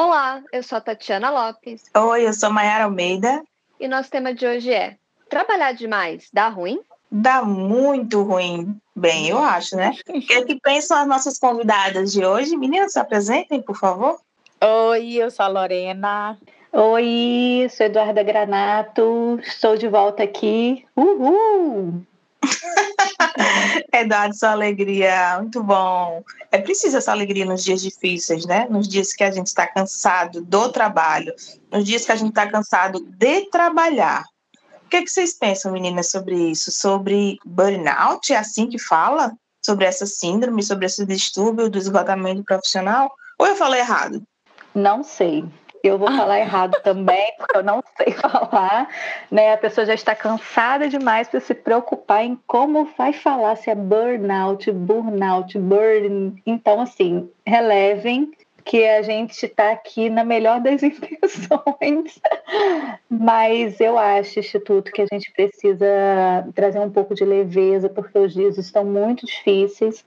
Olá, eu sou a Tatiana Lopes. Oi, eu sou Mayara Almeida. E nosso tema de hoje é: trabalhar demais dá ruim? Dá muito ruim. Bem, eu acho, né? O que, é que pensam as nossas convidadas de hoje? Meninas, se apresentem, por favor. Oi, eu sou a Lorena. Oi, sou Eduarda Granato. Estou de volta aqui. Uhul! Eduardo, sua alegria, muito bom. É preciso essa alegria nos dias difíceis, né? Nos dias que a gente está cansado do trabalho, nos dias que a gente está cansado de trabalhar. O que, é que vocês pensam, meninas, sobre isso? Sobre burnout, é assim que fala? Sobre essa síndrome, sobre esse distúrbio do esgotamento profissional? Ou eu falei errado? Não sei. Eu vou falar errado também, porque eu não sei falar. Né? A pessoa já está cansada demais para se preocupar em como vai falar, se é burnout, burnout, burn. Então, assim, relevem que a gente está aqui na melhor das intenções, mas eu acho, Instituto, que a gente precisa trazer um pouco de leveza, porque os dias estão muito difíceis,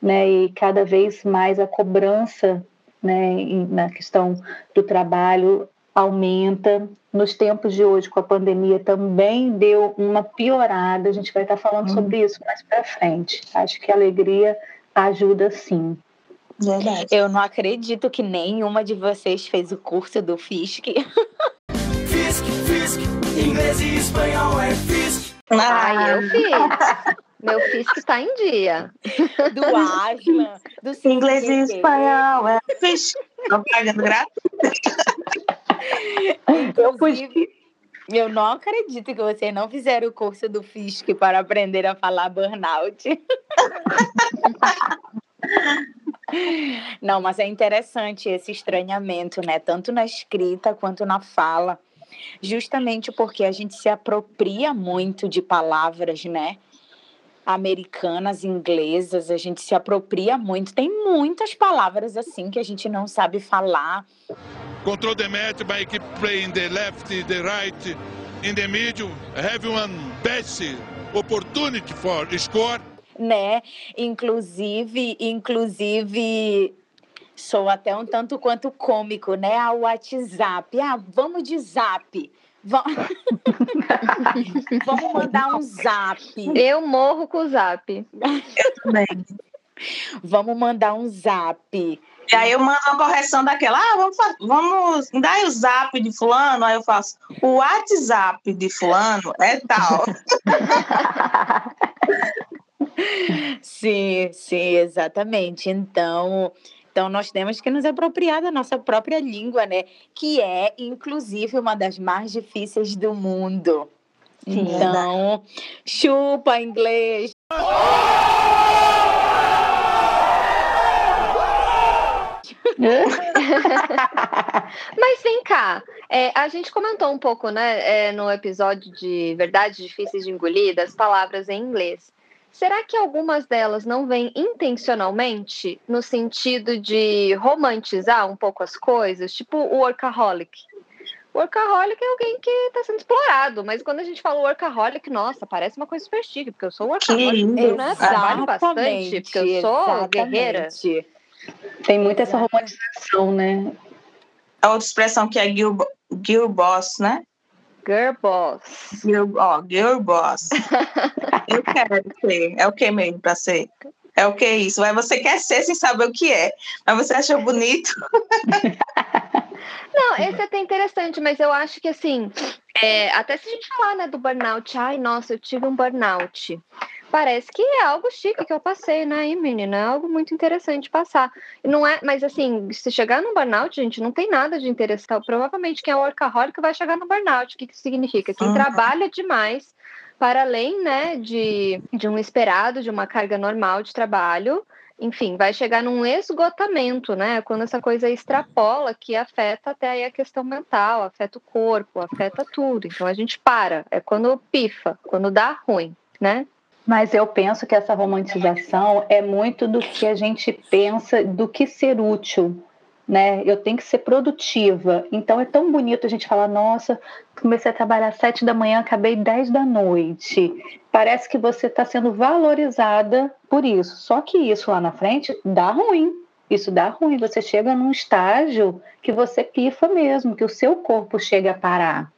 né? E cada vez mais a cobrança né, na questão do trabalho aumenta. Nos tempos de hoje, com a pandemia, também deu uma piorada. A gente vai estar falando hum. sobre isso mais para frente. Acho que a alegria ajuda sim. Verdade. Eu não acredito que nenhuma de vocês fez o curso do FISC. FISC, FISC, inglês e espanhol é FISC. Ah, eu fiz. Meu fisco está em dia. Do Asma, do Inglês e espanhol, é fisco. Propaganda Eu fui. Eu não acredito que vocês não fizeram o curso do FISC para aprender a falar burnout. Não, mas é interessante esse estranhamento, né? Tanto na escrita quanto na fala. Justamente porque a gente se apropria muito de palavras, né? Americanas, inglesas, a gente se apropria muito. Tem muitas palavras assim que a gente não sabe falar. Control the match by keep playing the left, the right, in the middle. Have one best opportunity for score. Né? Inclusive, inclusive sou até um tanto quanto cômico, né? A WhatsApp. Ah, vamos de zap. Vamos mandar um zap. Eu morro com o zap. Eu também. Vamos mandar um zap. E aí eu mando uma correção daquela. Ah, vamos, vamos dar o zap de fulano. Aí eu faço o WhatsApp de fulano é tal. sim, sim, exatamente. Então, então, nós temos que nos apropriar da nossa própria língua, né? Que é, inclusive, uma das mais difíceis do mundo. Sim, então, chupa inglês. Mas vem cá, é, a gente comentou um pouco, né, é, no episódio de Verdades Difíceis de Engolir, das palavras em inglês. Será que algumas delas não vêm intencionalmente no sentido de romantizar um pouco as coisas? Tipo o workaholic. Workaholic é alguém que está sendo explorado, mas quando a gente fala workaholic, nossa, parece uma coisa super chique, porque eu sou workaholic, eu né? trabalho bastante, porque eu sou exatamente. guerreira. Tem muita essa romantização, né? A outra expressão que é Gil, Gil Boss, né? Girl boss. Girl, ó, girl boss. Eu quero ser. É o que mesmo para ser? É o que é isso? Mas você quer ser sem saber o que é. Mas você achou bonito. Não, esse é até interessante, mas eu acho que assim, é, até se a gente falar né, do burnout, ai, nossa, eu tive um burnout. Parece que é algo chique que eu passei, né, menina? É algo muito interessante passar. Não é, mas assim, se chegar no burnout, gente, não tem nada de interessante. Provavelmente quem é workaholic vai chegar no burnout. O que, que significa? Quem uhum. trabalha demais para além, né, de, de um esperado, de uma carga normal de trabalho, enfim, vai chegar num esgotamento, né? Quando essa coisa extrapola, que afeta até aí a questão mental, afeta o corpo, afeta tudo. Então a gente para, é quando pifa, quando dá ruim, né? Mas eu penso que essa romantização é muito do que a gente pensa do que ser útil, né? Eu tenho que ser produtiva. Então é tão bonito a gente falar, nossa, comecei a trabalhar às sete da manhã, acabei dez da noite. Parece que você está sendo valorizada por isso. Só que isso lá na frente dá ruim. Isso dá ruim. Você chega num estágio que você pifa mesmo, que o seu corpo chega a parar.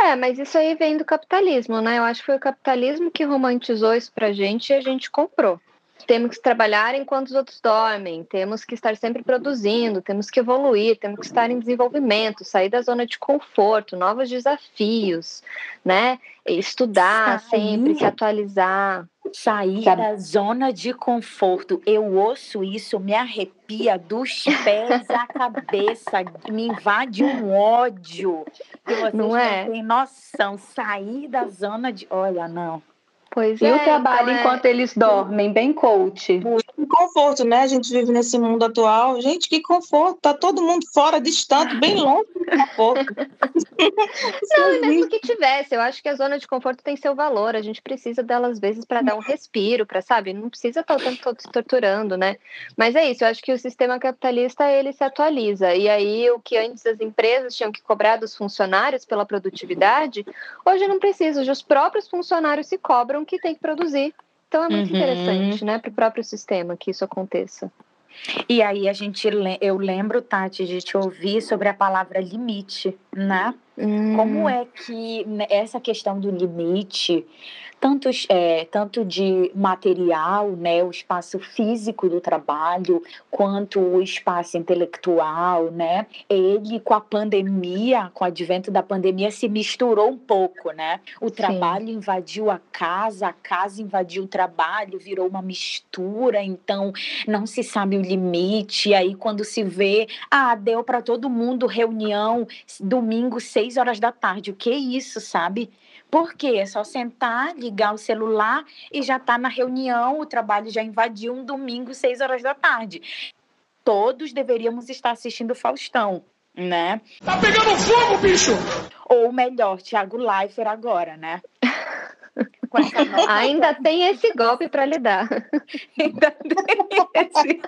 É, mas isso aí vem do capitalismo, né? Eu acho que foi o capitalismo que romantizou isso pra gente e a gente comprou. Temos que trabalhar enquanto os outros dormem, temos que estar sempre produzindo, temos que evoluir, temos que estar em desenvolvimento, sair da zona de conforto, novos desafios, né? Estudar Sair. sempre, se atualizar. Sair Sabe? da zona de conforto. Eu ouço isso, me arrepia dos pés à cabeça, me invade um ódio. Que vocês Não é? têm noção. Sair da zona de. Olha, não. Pois E é, o trabalho então é- enquanto eles dormem, bem coach. Que conforto, né? A gente vive nesse mundo atual. Gente, que conforto. Tá todo mundo fora, distante, bem longe do conforto. Não, e mesmo que tivesse, eu acho que a zona de conforto tem seu valor. A gente precisa dela às vezes para dar um respiro, para sabe, não precisa estar o tempo todo se torturando, né? Mas é isso. Eu acho que o sistema capitalista ele se atualiza e aí o que antes as empresas tinham que cobrar dos funcionários pela produtividade, hoje não precisa. Hoje os próprios funcionários se cobram que tem que produzir. Então é muito Uhum. interessante, né, para o próprio sistema que isso aconteça. E aí a gente, eu lembro, Tati, de te ouvir sobre a palavra limite, né? Como Hum. é que né, essa questão do limite, tanto, é, tanto de material, né, o espaço físico do trabalho, quanto o espaço intelectual, né, ele com a pandemia, com o advento da pandemia, se misturou um pouco, né? O trabalho invadiu a casa, a casa invadiu o trabalho, virou uma mistura, então não se sabe o limite. E aí, quando se vê, ah, deu para todo mundo reunião domingo, seis horas da tarde. O que é isso, sabe? Por quê? É só sentar, ligar o celular e já tá na reunião, o trabalho já invadiu um domingo, seis horas da tarde. Todos deveríamos estar assistindo Faustão, né? Tá pegando fogo, bicho! Ou melhor, Thiago Leifert agora, né? Ainda tem esse golpe para lidar. Ainda tem esse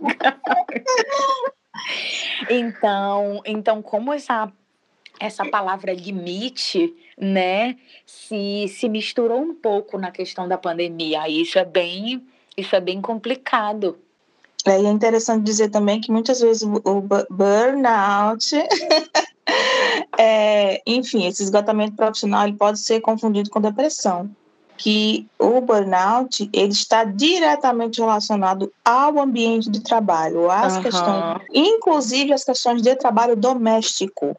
então, então como essa essa palavra limite, né, se, se misturou um pouco na questão da pandemia. Isso é bem isso é bem complicado. É, e é interessante dizer também que muitas vezes o, o bu- burnout, é, enfim, esse esgotamento profissional ele pode ser confundido com depressão. Que o burnout ele está diretamente relacionado ao ambiente de trabalho, às Aham. questões, inclusive as questões de trabalho doméstico.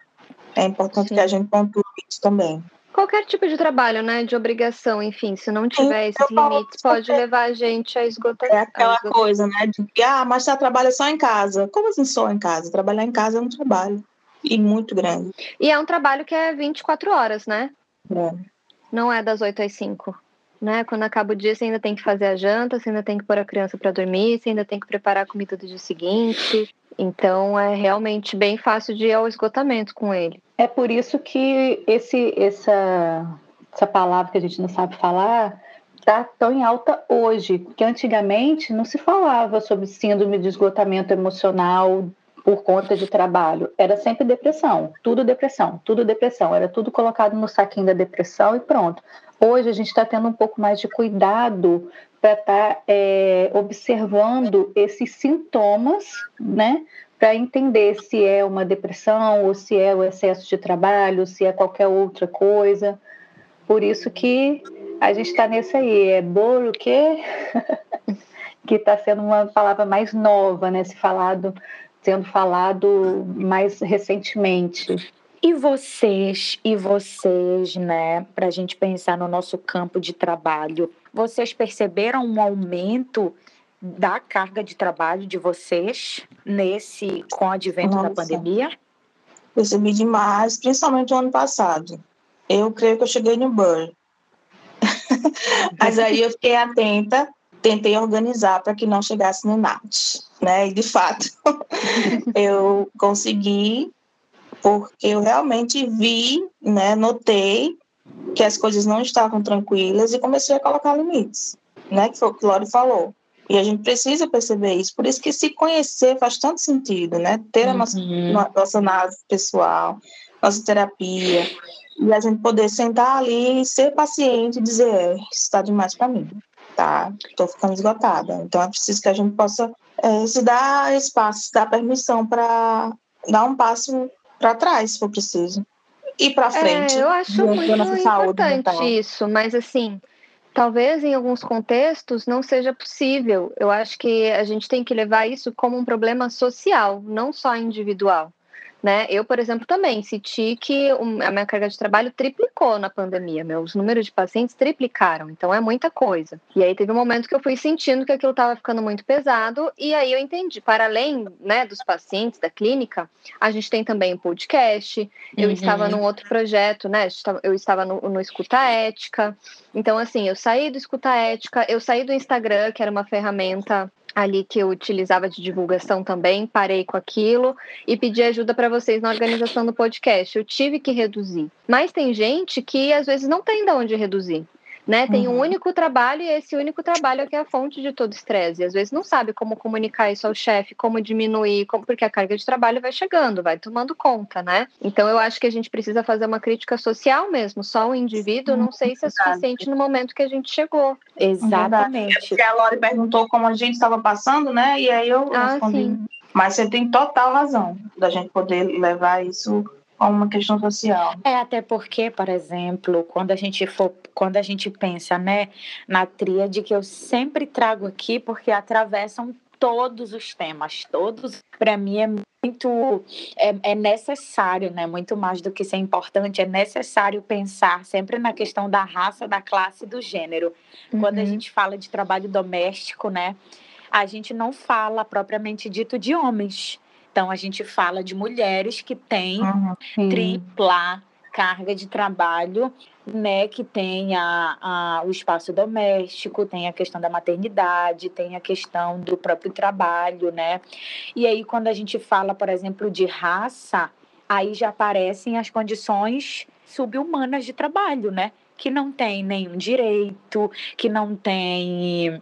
É importante Sim. que a gente pontue isso também. Qualquer tipo de trabalho, né? De obrigação, enfim, se não tiver esses limites, pode levar a gente a esgotar. É aquela esgotar. coisa, né? De que, ah, mas você trabalha só em casa. Como assim só em casa? Trabalhar em casa é um trabalho. E muito grande. E é um trabalho que é 24 horas, né? É. Não é das 8 às 5. Né? Quando acaba o dia, você ainda tem que fazer a janta, você ainda tem que pôr a criança para dormir, você ainda tem que preparar a comida do dia seguinte. Então é realmente bem fácil de ir ao esgotamento com ele. É por isso que esse, essa, essa palavra que a gente não sabe falar está tão em alta hoje, porque antigamente não se falava sobre síndrome de esgotamento emocional por conta de trabalho. Era sempre depressão, tudo depressão, tudo depressão. Era tudo colocado no saquinho da depressão e pronto. Hoje a gente está tendo um pouco mais de cuidado para estar é, observando esses sintomas, né? Para entender se é uma depressão ou se é o excesso de trabalho, se é qualquer outra coisa. Por isso que a gente está nesse aí. É bolo que que está sendo uma palavra mais nova, né? Se falado, sendo falado mais recentemente. E vocês, e vocês, né, para a gente pensar no nosso campo de trabalho, vocês perceberam um aumento da carga de trabalho de vocês nesse com o advento da Nossa. pandemia? Percebi demais, principalmente no ano passado. Eu creio que eu cheguei no burn. Mas aí eu fiquei atenta, tentei organizar para que não chegasse no NAT, né? E de fato, eu consegui, porque eu realmente vi, né? Notei que as coisas não estavam tranquilas e comecei a colocar limites, né? Que foi o que o Lori falou. E a gente precisa perceber isso. Por isso que se conhecer faz tanto sentido, né? Ter a nossa Uhum. no- nossa análise pessoal, nossa terapia, e a gente poder sentar ali, ser paciente e dizer, é, isso está demais para mim, tá? Estou ficando esgotada. Então é preciso que a gente possa é, se dá espaço, se dá permissão para dar um passo para trás, se for preciso. E para frente. É, eu acho muito importante isso, mas assim, talvez em alguns contextos não seja possível. Eu acho que a gente tem que levar isso como um problema social, não só individual. Né? Eu, por exemplo, também senti que a minha carga de trabalho triplicou na pandemia. Meus números de pacientes triplicaram, então é muita coisa. E aí teve um momento que eu fui sentindo que aquilo estava ficando muito pesado, e aí eu entendi. Para além né, dos pacientes da clínica, a gente tem também o podcast. Eu uhum. estava num outro projeto, né? Eu estava no, no Escuta Ética. Então, assim, eu saí do Escuta Ética, eu saí do Instagram, que era uma ferramenta ali que eu utilizava de divulgação também, parei com aquilo e pedi ajuda para vocês na organização do podcast. Eu tive que reduzir. Mas tem gente que às vezes não tem de onde reduzir né? Tem uhum. um único trabalho e esse único trabalho é que é a fonte de todo estresse. E às vezes não sabe como comunicar isso ao chefe, como diminuir, como... porque a carga de trabalho vai chegando, vai tomando conta, né? Então eu acho que a gente precisa fazer uma crítica social mesmo. Só o indivíduo, não sei se é suficiente no momento que a gente chegou. Exatamente. É porque a Lori perguntou como a gente estava passando, né? E aí eu ah, respondi. Sim. Mas você tem total razão da gente poder levar isso como uma questão social. É, até porque, por exemplo, quando a gente for, quando a gente pensa, né, na tríade que eu sempre trago aqui, porque atravessam todos os temas, todos, para mim é muito é, é, necessário, né? Muito mais do que ser importante, é necessário pensar sempre na questão da raça, da classe e do gênero. Uhum. Quando a uhum. gente fala de trabalho doméstico, né? A gente não fala propriamente dito de homens. Então, a gente fala de mulheres que têm uhum. tripla carga de trabalho, né, que tem a, a, o espaço doméstico, tem a questão da maternidade, tem a questão do próprio trabalho, né? E aí, quando a gente fala, por exemplo, de raça, aí já aparecem as condições subhumanas de trabalho, né? Que não tem nenhum direito, que não tem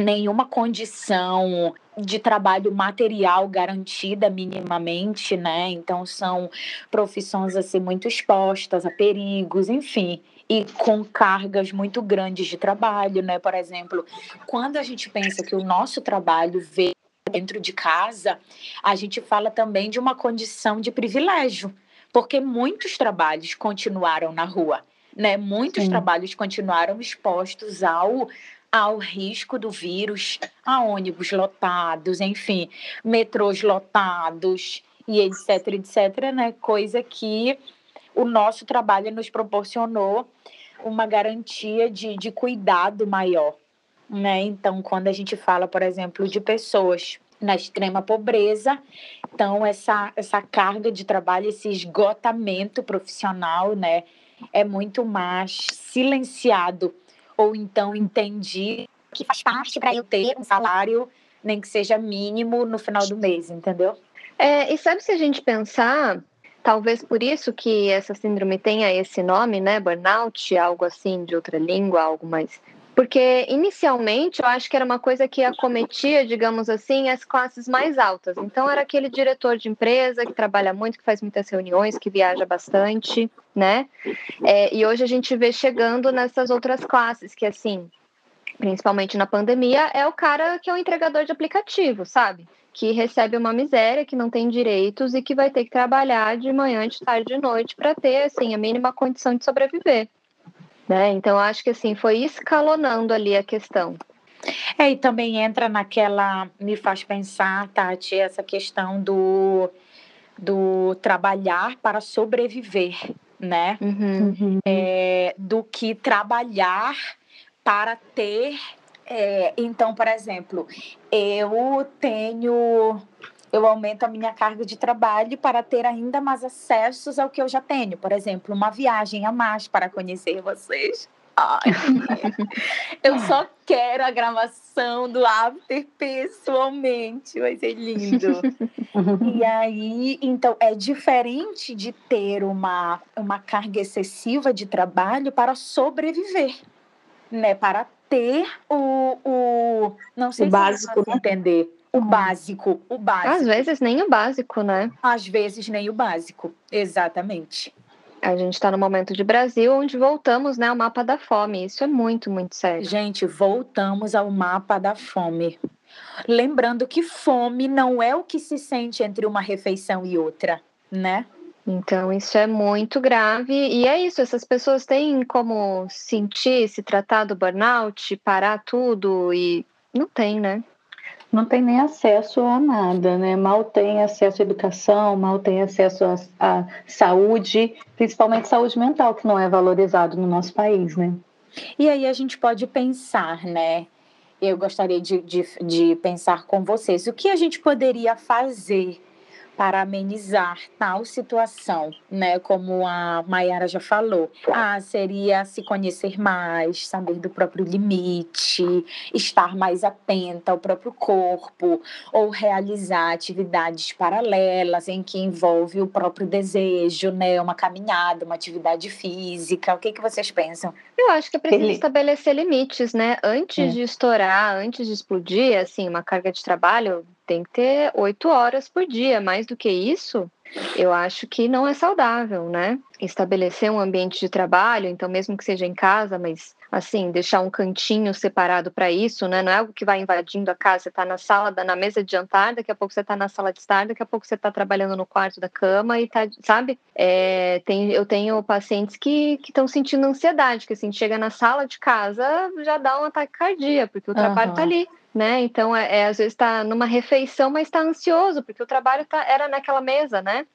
nenhuma condição de trabalho material garantida minimamente, né? Então são profissões assim muito expostas a perigos, enfim, e com cargas muito grandes de trabalho, né? Por exemplo, quando a gente pensa que o nosso trabalho vê dentro de casa, a gente fala também de uma condição de privilégio, porque muitos trabalhos continuaram na rua, né? Muitos Sim. trabalhos continuaram expostos ao ao risco do vírus, a ônibus lotados, enfim, metrôs lotados e etc, etc, né? Coisa que o nosso trabalho nos proporcionou uma garantia de, de cuidado maior, né? Então, quando a gente fala, por exemplo, de pessoas na extrema pobreza, então essa, essa carga de trabalho, esse esgotamento profissional, né, é muito mais silenciado ou então entendi que faz parte para eu ter um salário, nem que seja mínimo, no final do mês, entendeu? É, e sabe se a gente pensar, talvez por isso que essa síndrome tenha esse nome, né? Burnout, algo assim de outra língua, algo mais porque inicialmente eu acho que era uma coisa que acometia, digamos assim, as classes mais altas. Então era aquele diretor de empresa que trabalha muito, que faz muitas reuniões, que viaja bastante, né? É, e hoje a gente vê chegando nessas outras classes, que assim, principalmente na pandemia, é o cara que é o entregador de aplicativo, sabe? Que recebe uma miséria, que não tem direitos e que vai ter que trabalhar de manhã, de tarde, de noite para ter assim a mínima condição de sobreviver. Né? Então, acho que assim, foi escalonando ali a questão. É, e também entra naquela, me faz pensar, Tati, essa questão do, do trabalhar para sobreviver, né? Uhum. uhum. É, do que trabalhar para ter. É, então, por exemplo, eu tenho eu aumento a minha carga de trabalho para ter ainda mais acessos ao que eu já tenho. Por exemplo, uma viagem a mais para conhecer vocês. Ai, eu só quero a gravação do After pessoalmente, vai ser lindo. e aí, então, é diferente de ter uma, uma carga excessiva de trabalho para sobreviver, né? Para ter o, o não sei o se básico, né? entender o básico, o básico. Às vezes nem o básico, né? Às vezes nem o básico, exatamente. A gente está no momento de Brasil onde voltamos né, ao mapa da fome. Isso é muito, muito sério. Gente, voltamos ao mapa da fome. Lembrando que fome não é o que se sente entre uma refeição e outra, né? Então, isso é muito grave. E é isso, essas pessoas têm como sentir, se tratar do burnout, parar tudo e não tem, né? Não tem nem acesso a nada, né? Mal tem acesso à educação, mal tem acesso à, saúde, principalmente saúde mental, que não é valorizado no nosso país, né? E aí a gente pode pensar, né? Eu gostaria de, de, de pensar com vocês o que a gente poderia fazer para amenizar tal situação, né? Como a Mayara já falou. Ah, seria se conhecer mais, saber do próprio limite, estar mais atenta ao próprio corpo, ou realizar atividades paralelas em que envolve o próprio desejo, né? Uma caminhada, uma atividade física. O que, que vocês pensam? Eu acho que é preciso Ele... estabelecer limites, né? Antes é. de estourar, antes de explodir, assim, uma carga de trabalho tem que ter oito horas por dia. Mais do que isso, eu acho que não é saudável, né? Estabelecer um ambiente de trabalho, então, mesmo que seja em casa, mas assim, deixar um cantinho separado para isso, né? Não é algo que vai invadindo a casa. Você está na sala, na mesa de jantar, daqui a pouco você está na sala de estar, daqui a pouco você está trabalhando no quarto da cama e tá, sabe? É, tem, eu tenho pacientes que estão sentindo ansiedade, que assim, chega na sala de casa, já dá um ataque cardíaco, porque o trabalho está ali né? Então, é, é às vezes está numa refeição, mas está ansioso, porque o trabalho tá, era naquela mesa, né?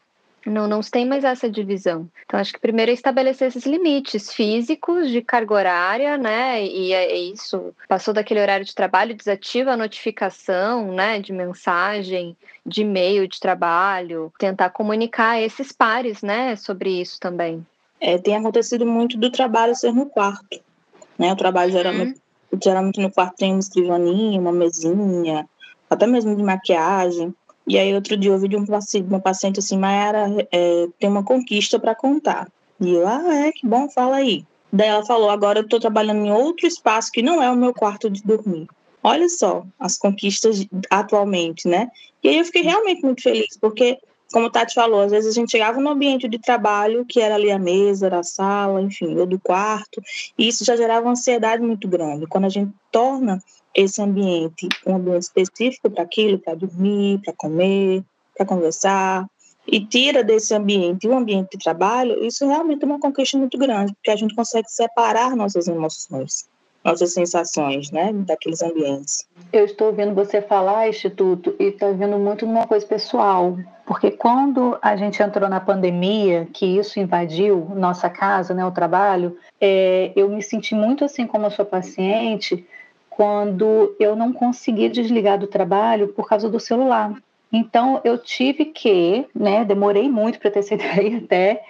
Não, não tem mais essa divisão. Então, acho que primeiro é estabelecer esses limites físicos de carga horária, né? E é, é isso. Passou daquele horário de trabalho, desativa a notificação, né? De mensagem, de e-mail de trabalho. Tentar comunicar esses pares, né? Sobre isso também. É, tem acontecido muito do trabalho ser no quarto. Né? O trabalho uhum. geralmente geralmente no quarto tem uma escrivaninha, uma mesinha, até mesmo de maquiagem. E aí outro dia eu ouvi de um paciente, uma paciente assim, Mayara, é, tem uma conquista para contar. E eu, ah, é, que bom, fala aí. Daí ela falou, agora eu estou trabalhando em outro espaço que não é o meu quarto de dormir. Olha só as conquistas atualmente, né? E aí eu fiquei realmente muito feliz, porque como o Tati falou, às vezes a gente chegava no ambiente de trabalho, que era ali a mesa, era a sala, enfim, ou do quarto, e isso já gerava uma ansiedade muito grande. Quando a gente torna esse ambiente um ambiente específico para aquilo, para dormir, para comer, para conversar, e tira desse ambiente um ambiente de trabalho, isso realmente é uma conquista muito grande, porque a gente consegue separar nossas emoções nossas sensações, né, daqueles ambientes. Eu estou ouvindo você falar, Instituto, e estou vendo muito numa coisa pessoal, porque quando a gente entrou na pandemia, que isso invadiu nossa casa, né, o trabalho, é, eu me senti muito assim como a sua paciente, quando eu não consegui desligar do trabalho por causa do celular. Então eu tive que, né, demorei muito para ter essa ideia até,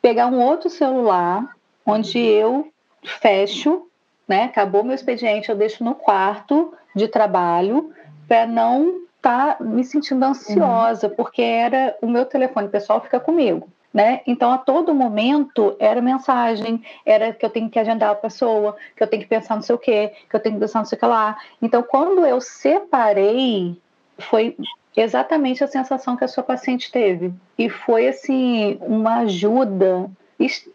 pegar um outro celular onde eu fecho né? Acabou meu expediente, eu deixo no quarto de trabalho para não estar tá me sentindo ansiosa, uhum. porque era o meu telefone pessoal fica comigo. Né? Então, a todo momento era mensagem, era que eu tenho que agendar a pessoa, que eu tenho que pensar não sei o quê, que eu tenho que pensar não sei o que lá. Então, quando eu separei, foi exatamente a sensação que a sua paciente teve. E foi, assim, uma ajuda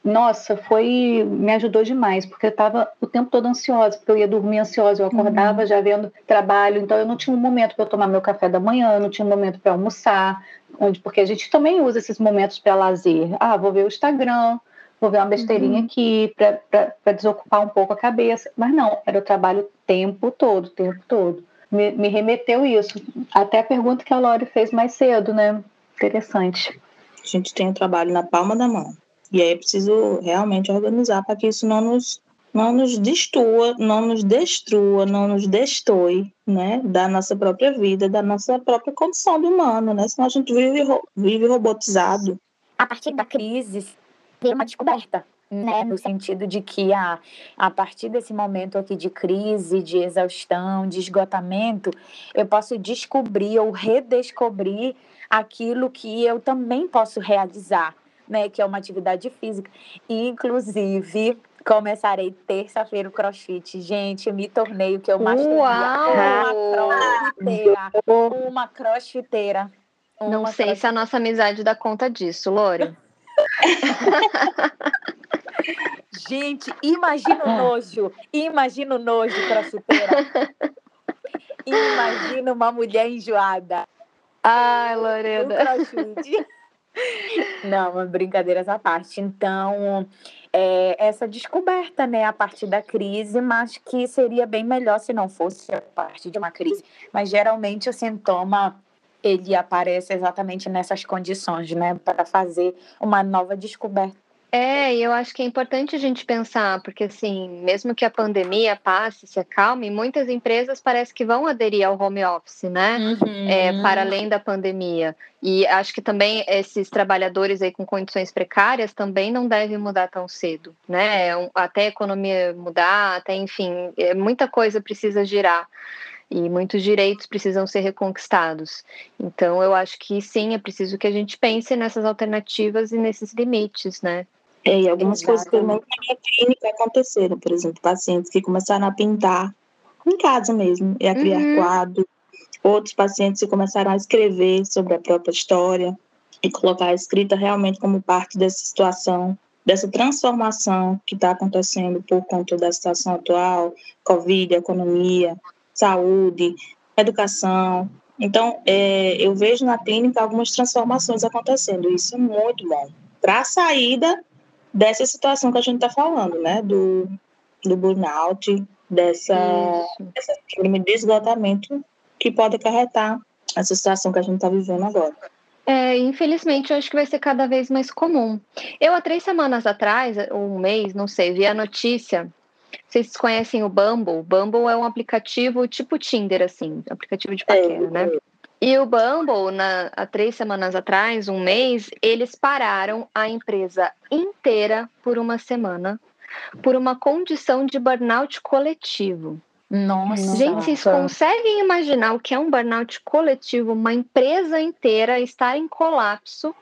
nossa, foi me ajudou demais, porque eu estava o tempo todo ansiosa, porque eu ia dormir ansiosa, eu acordava uhum. já vendo trabalho, então eu não tinha um momento para tomar meu café da manhã, não tinha um momento para almoçar, onde porque a gente também usa esses momentos para lazer. Ah, vou ver o Instagram, vou ver uma besteirinha uhum. aqui para desocupar um pouco a cabeça, mas não, era o trabalho o tempo todo, o tempo todo. Me, me remeteu isso. Até a pergunta que a Lori fez mais cedo, né? Interessante. A gente tem o trabalho na palma da mão. E aí é preciso realmente organizar para que isso não nos, não nos destrua, não nos destrua, não nos destoie, né, da nossa própria vida, da nossa própria condição de humano, né? Senão a gente vive, vive robotizado. A partir da crise, tem uma descoberta, né, no sentido de que a, a partir desse momento aqui de crise, de exaustão, de esgotamento, eu posso descobrir ou redescobrir aquilo que eu também posso realizar, né, que é uma atividade física. Inclusive, começarei terça-feira o crossfit. Gente, me tornei o que eu mais queria. Uma crossfiteira. Uma crossfiteira. Uma Não sei crossfiteira. se a nossa amizade dá conta disso, Lore. Gente, imagina o nojo. Imagina o nojo crossfiteira. Imagina uma mulher enjoada. Ai, Lorena. Não, brincadeiras à parte. Então, é, essa descoberta, né, a partir da crise, mas que seria bem melhor se não fosse a partir de uma crise. Mas geralmente o sintoma ele aparece exatamente nessas condições, né, para fazer uma nova descoberta é, e eu acho que é importante a gente pensar, porque assim, mesmo que a pandemia passe, se acalme, muitas empresas parece que vão aderir ao home office, né? Uhum. É, para além da pandemia. E acho que também esses trabalhadores aí com condições precárias também não devem mudar tão cedo, né? É até a economia mudar, até enfim, é, muita coisa precisa girar e muitos direitos precisam ser reconquistados. Então, eu acho que sim, é preciso que a gente pense nessas alternativas e nesses limites, né? É, e algumas coisas também na minha clínica aconteceram, por exemplo, pacientes que começaram a pintar em casa mesmo, e a criar uhum. quadros. Outros pacientes que começaram a escrever sobre a própria história e colocar a escrita realmente como parte dessa situação, dessa transformação que está acontecendo por conta da situação atual, Covid, economia, saúde, educação. Então, é, eu vejo na clínica algumas transformações acontecendo, isso é muito bom. Para a saída dessa situação que a gente está falando, né? Do, do burnout, dessa, dessa de esgotamento que pode acarretar essa situação que a gente está vivendo agora. É, infelizmente, eu acho que vai ser cada vez mais comum. Eu, há três semanas atrás, um mês, não sei, vi a notícia. Vocês conhecem o Bumble? Bumble é um aplicativo tipo Tinder, assim, aplicativo de paquera, é, né? É. E o Bumble, na, há três semanas atrás, um mês, eles pararam a empresa inteira por uma semana por uma condição de burnout coletivo. Nossa. Gente, vocês conseguem imaginar o que é um burnout coletivo? Uma empresa inteira estar em colapso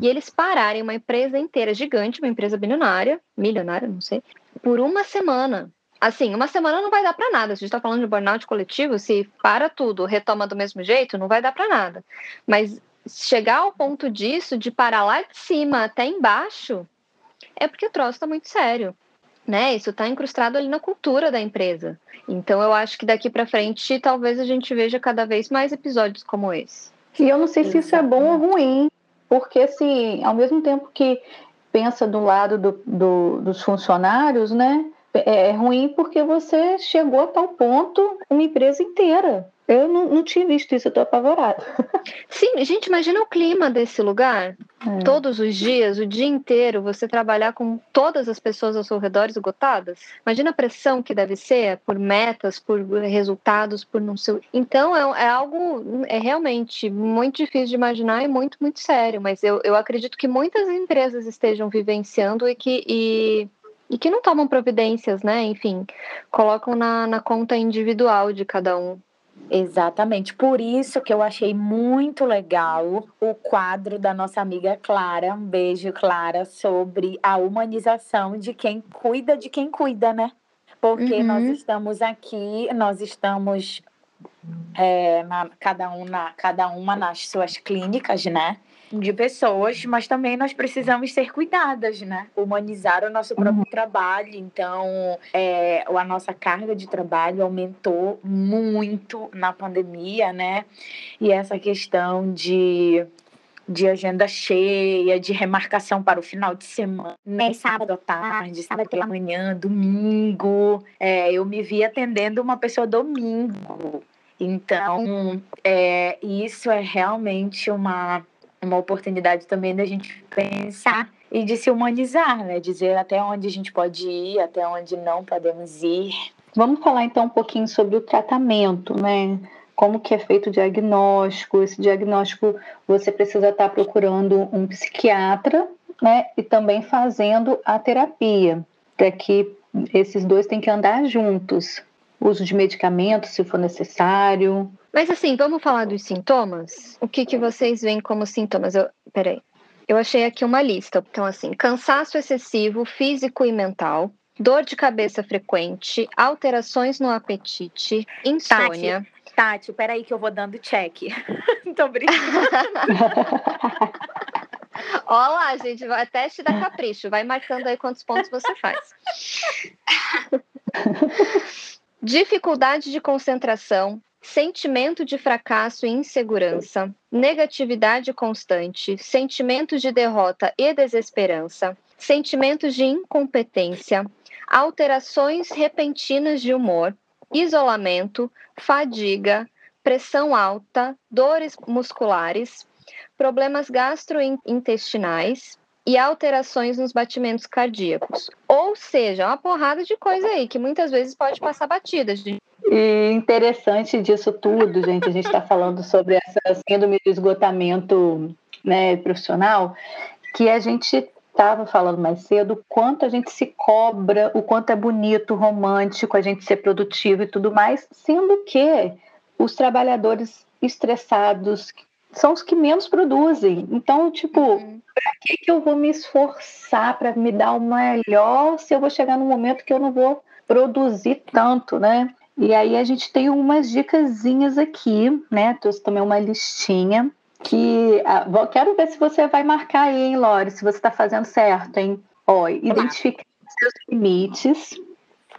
e eles pararem uma empresa inteira gigante, uma empresa bilionária, milionária, não sei, por uma semana assim, uma semana não vai dar para nada. Se a gente está falando de burnout coletivo, se para tudo, retoma do mesmo jeito, não vai dar para nada. Mas chegar ao ponto disso, de parar lá de cima até embaixo, é porque o troço está muito sério. Né? Isso está incrustado ali na cultura da empresa. Então eu acho que daqui para frente talvez a gente veja cada vez mais episódios como esse. E eu não sei se isso é bom ou ruim, porque assim, ao mesmo tempo que pensa do lado do, do, dos funcionários, né? É ruim porque você chegou a tal ponto uma empresa inteira. Eu não, não tinha visto isso, eu tô apavorada. Sim, gente, imagina o clima desse lugar. É. Todos os dias, o dia inteiro, você trabalhar com todas as pessoas ao seu redor esgotadas. Imagina a pressão que deve ser por metas, por resultados, por não sei. Então, é, é algo, é realmente muito difícil de imaginar e muito, muito sério. Mas eu, eu acredito que muitas empresas estejam vivenciando e que. E e que não tomam providências, né? Enfim, colocam na, na conta individual de cada um. Exatamente. Por isso que eu achei muito legal o quadro da nossa amiga Clara, um beijo, Clara, sobre a humanização de quem cuida de quem cuida, né? Porque uhum. nós estamos aqui, nós estamos é, na, cada, um na, cada uma nas suas clínicas, né? De pessoas, mas também nós precisamos ser cuidadas, né? Humanizar o nosso próprio uhum. trabalho. Então, é, a nossa carga de trabalho aumentou muito na pandemia, né? E essa questão de de agenda cheia, de remarcação para o final de semana, né? sábado à tarde, sábado pela manhã, domingo. É, eu me vi atendendo uma pessoa domingo. Então, é, isso é realmente uma uma oportunidade também da gente pensar e de se humanizar, né? Dizer até onde a gente pode ir, até onde não podemos ir. Vamos falar então um pouquinho sobre o tratamento, né? Como que é feito o diagnóstico? Esse diagnóstico você precisa estar procurando um psiquiatra, né? E também fazendo a terapia, para que esses dois têm que andar juntos. Uso de medicamentos, se for necessário, mas assim, vamos falar dos sintomas? O que, que vocês veem como sintomas? Eu, peraí. Eu achei aqui uma lista. Então, assim, cansaço excessivo, físico e mental, dor de cabeça frequente, alterações no apetite, insônia. Tati, Tati peraí que eu vou dando check. Tô brincando. Olá, gente, vai teste da capricho. Vai marcando aí quantos pontos você faz. Dificuldade de concentração, sentimento de fracasso e insegurança, negatividade constante, sentimentos de derrota e desesperança, sentimentos de incompetência, alterações repentinas de humor, isolamento, fadiga, pressão alta, dores musculares, problemas gastrointestinais e alterações nos batimentos cardíacos. Ou seja, uma porrada de coisa aí que muitas vezes pode passar batida. E interessante disso tudo, gente, a gente está falando sobre essa síndrome do esgotamento né, profissional, que a gente estava falando mais cedo, quanto a gente se cobra, o quanto é bonito, romântico, a gente ser produtivo e tudo mais, sendo que os trabalhadores estressados são os que menos produzem. Então, tipo, uhum. para que, que eu vou me esforçar para me dar o melhor se eu vou chegar num momento que eu não vou produzir tanto, né? E aí a gente tem umas dicasinhas aqui, né? Trouxe também uma listinha que ah, quero ver se você vai marcar aí, hein, Lore, se você está fazendo certo, hein? Ó, identificar seus limites,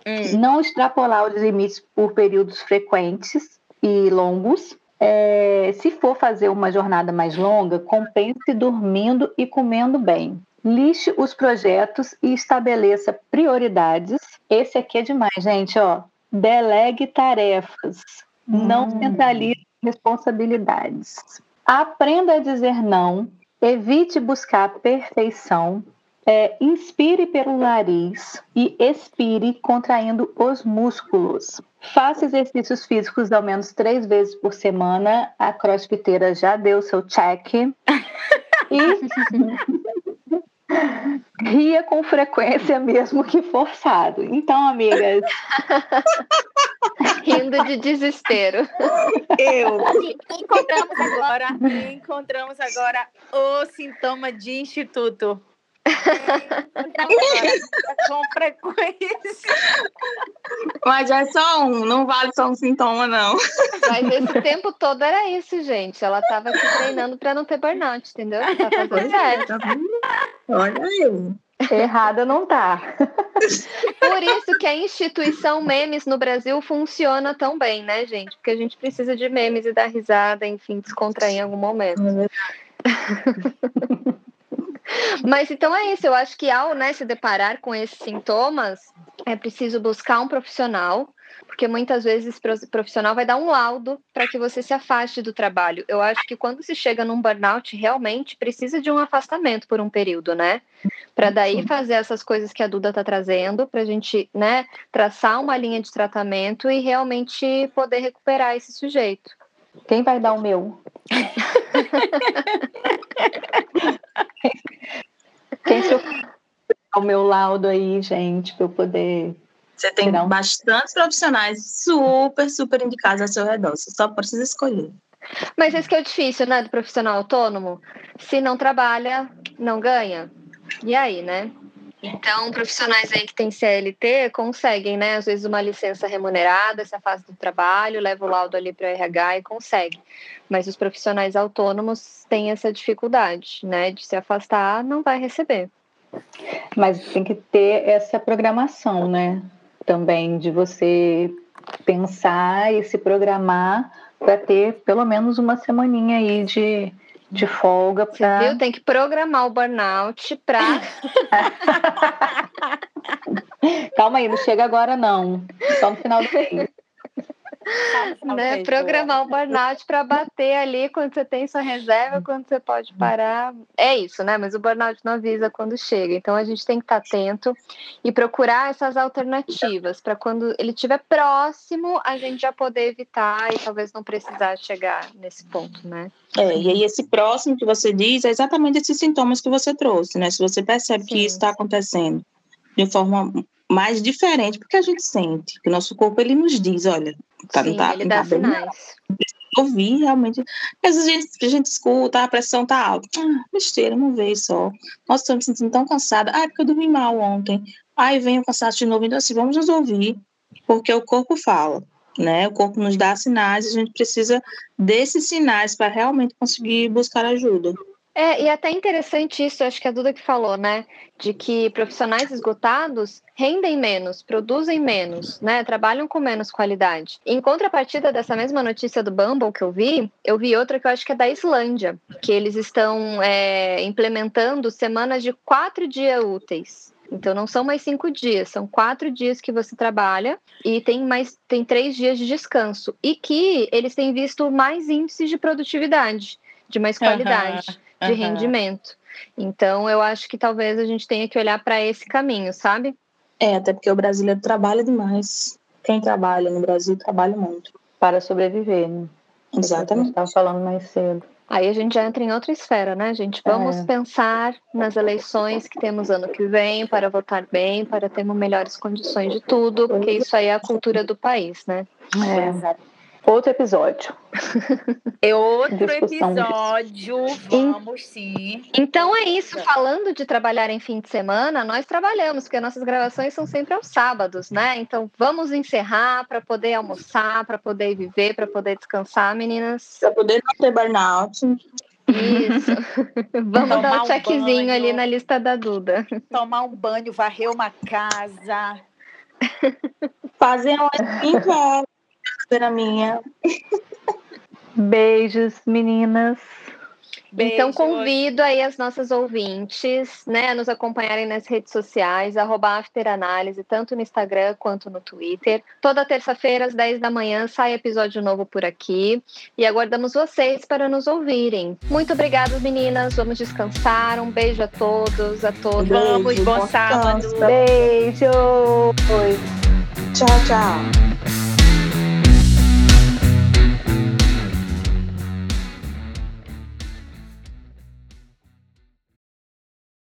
hum. não extrapolar os limites por períodos frequentes e longos. É, se for fazer uma jornada mais longa, compense dormindo e comendo bem. Lixe os projetos e estabeleça prioridades. Esse aqui é demais, gente, ó. Delegue tarefas. Hum. Não centralize responsabilidades. Aprenda a dizer não, evite buscar perfeição, é, inspire pelo nariz e expire contraindo os músculos. Faça exercícios físicos ao menos três vezes por semana. A crossfiteira já deu seu check. E ria com frequência mesmo que forçado. Então, amigas. Rindo de desespero. Eu. Encontramos agora, encontramos agora o sintoma de instituto. com frequência. Mas é só um, não vale só um sintoma, não. Mas esse tempo todo era isso, gente. Ela estava aqui treinando para não ter burnout, entendeu? Tá fazendo certo. Olha eu. Errada não tá. Por isso que a instituição memes no Brasil funciona tão bem, né, gente? Porque a gente precisa de memes e dar risada, enfim, descontrair em algum momento. Mas então é isso, eu acho que ao né, se deparar com esses sintomas, é preciso buscar um profissional, porque muitas vezes o profissional vai dar um laudo para que você se afaste do trabalho. Eu acho que quando se chega num burnout, realmente precisa de um afastamento por um período, né? Para daí fazer essas coisas que a Duda está trazendo, para a gente né, traçar uma linha de tratamento e realmente poder recuperar esse sujeito. Quem vai dar o meu? Quem se o meu laudo aí, gente, para eu poder. Você tem um... bastantes profissionais super, super indicados ao seu redor. Você só precisa escolher. Mas isso que é o difícil, né, do profissional autônomo. Se não trabalha, não ganha. E aí, né? Então, profissionais aí que têm CLT conseguem, né? Às vezes, uma licença remunerada, se afasta do trabalho, leva o laudo ali para o RH e consegue. Mas os profissionais autônomos têm essa dificuldade, né? De se afastar, não vai receber. Mas tem que ter essa programação, né? Também de você pensar e se programar para ter pelo menos uma semaninha aí de de folga para. Viu? Tem que programar o burnout para. Calma aí, não chega agora não. Só no final do mês. né? Programar o burnout para bater ali quando você tem sua reserva, quando você pode parar. É isso, né? Mas o burnout não avisa quando chega. Então a gente tem que estar tá atento e procurar essas alternativas para quando ele estiver próximo, a gente já poder evitar e talvez não precisar chegar nesse ponto, né? É, e aí esse próximo que você diz é exatamente esses sintomas que você trouxe, né? Se você percebe Sim. que isso está acontecendo de forma mais diferente, porque a gente sente que o nosso corpo ele nos diz, olha, tá, Sim, tá, ele dá tá sinais. Ouvir realmente. Às vezes a gente, a gente escuta, a pressão tá alta. Ah, besteira, não veio só. Nossa, estou me sentindo tão cansada. Ah, é porque eu dormi mal ontem. Aí vem o cansaço de novo. Então, assim, vamos nos ouvir, porque o corpo fala, né? O corpo nos dá sinais e a gente precisa desses sinais para realmente conseguir buscar ajuda. É, e até interessante isso, acho que a Duda que falou, né? De que profissionais esgotados rendem menos, produzem menos, né? Trabalham com menos qualidade. Em contrapartida dessa mesma notícia do Bumble que eu vi, eu vi outra que eu acho que é da Islândia, que eles estão é, implementando semanas de quatro dias úteis. Então não são mais cinco dias, são quatro dias que você trabalha e tem mais tem três dias de descanso. E que eles têm visto mais índices de produtividade, de mais qualidade, uhum, de uhum. rendimento. Então eu acho que talvez a gente tenha que olhar para esse caminho, sabe? É, até porque o brasileiro trabalha demais. Quem trabalha no Brasil trabalha muito. Para sobreviver, né? Exatamente. Estava falando mais cedo. Aí a gente já entra em outra esfera, né, gente? Vamos é. pensar nas eleições que temos ano que vem para votar bem, para termos melhores condições de tudo, porque isso aí é a cultura do país, né? É. Outro episódio. É outro episódio, vamos sim. Então é isso, falando de trabalhar em fim de semana, nós trabalhamos, porque nossas gravações são sempre aos sábados, né? Então vamos encerrar para poder almoçar, para poder viver, para poder descansar, meninas. Para poder não ter burnout. Isso. Vamos Tomar dar um checkzinho um ali na lista da Duda. Tomar um banho, varrer uma casa. Fazer uma skincare a minha. Beijos, meninas. Então convido aí as nossas ouvintes, né, a nos acompanharem nas redes sociais, arroba afteranálise, tanto no Instagram quanto no Twitter. Toda terça-feira, às 10 da manhã, sai episódio novo por aqui. E aguardamos vocês para nos ouvirem. Muito obrigada, meninas. Vamos descansar. Um beijo a todos, a todos. Vamos, bom sábado. Beijo. Tchau, tchau.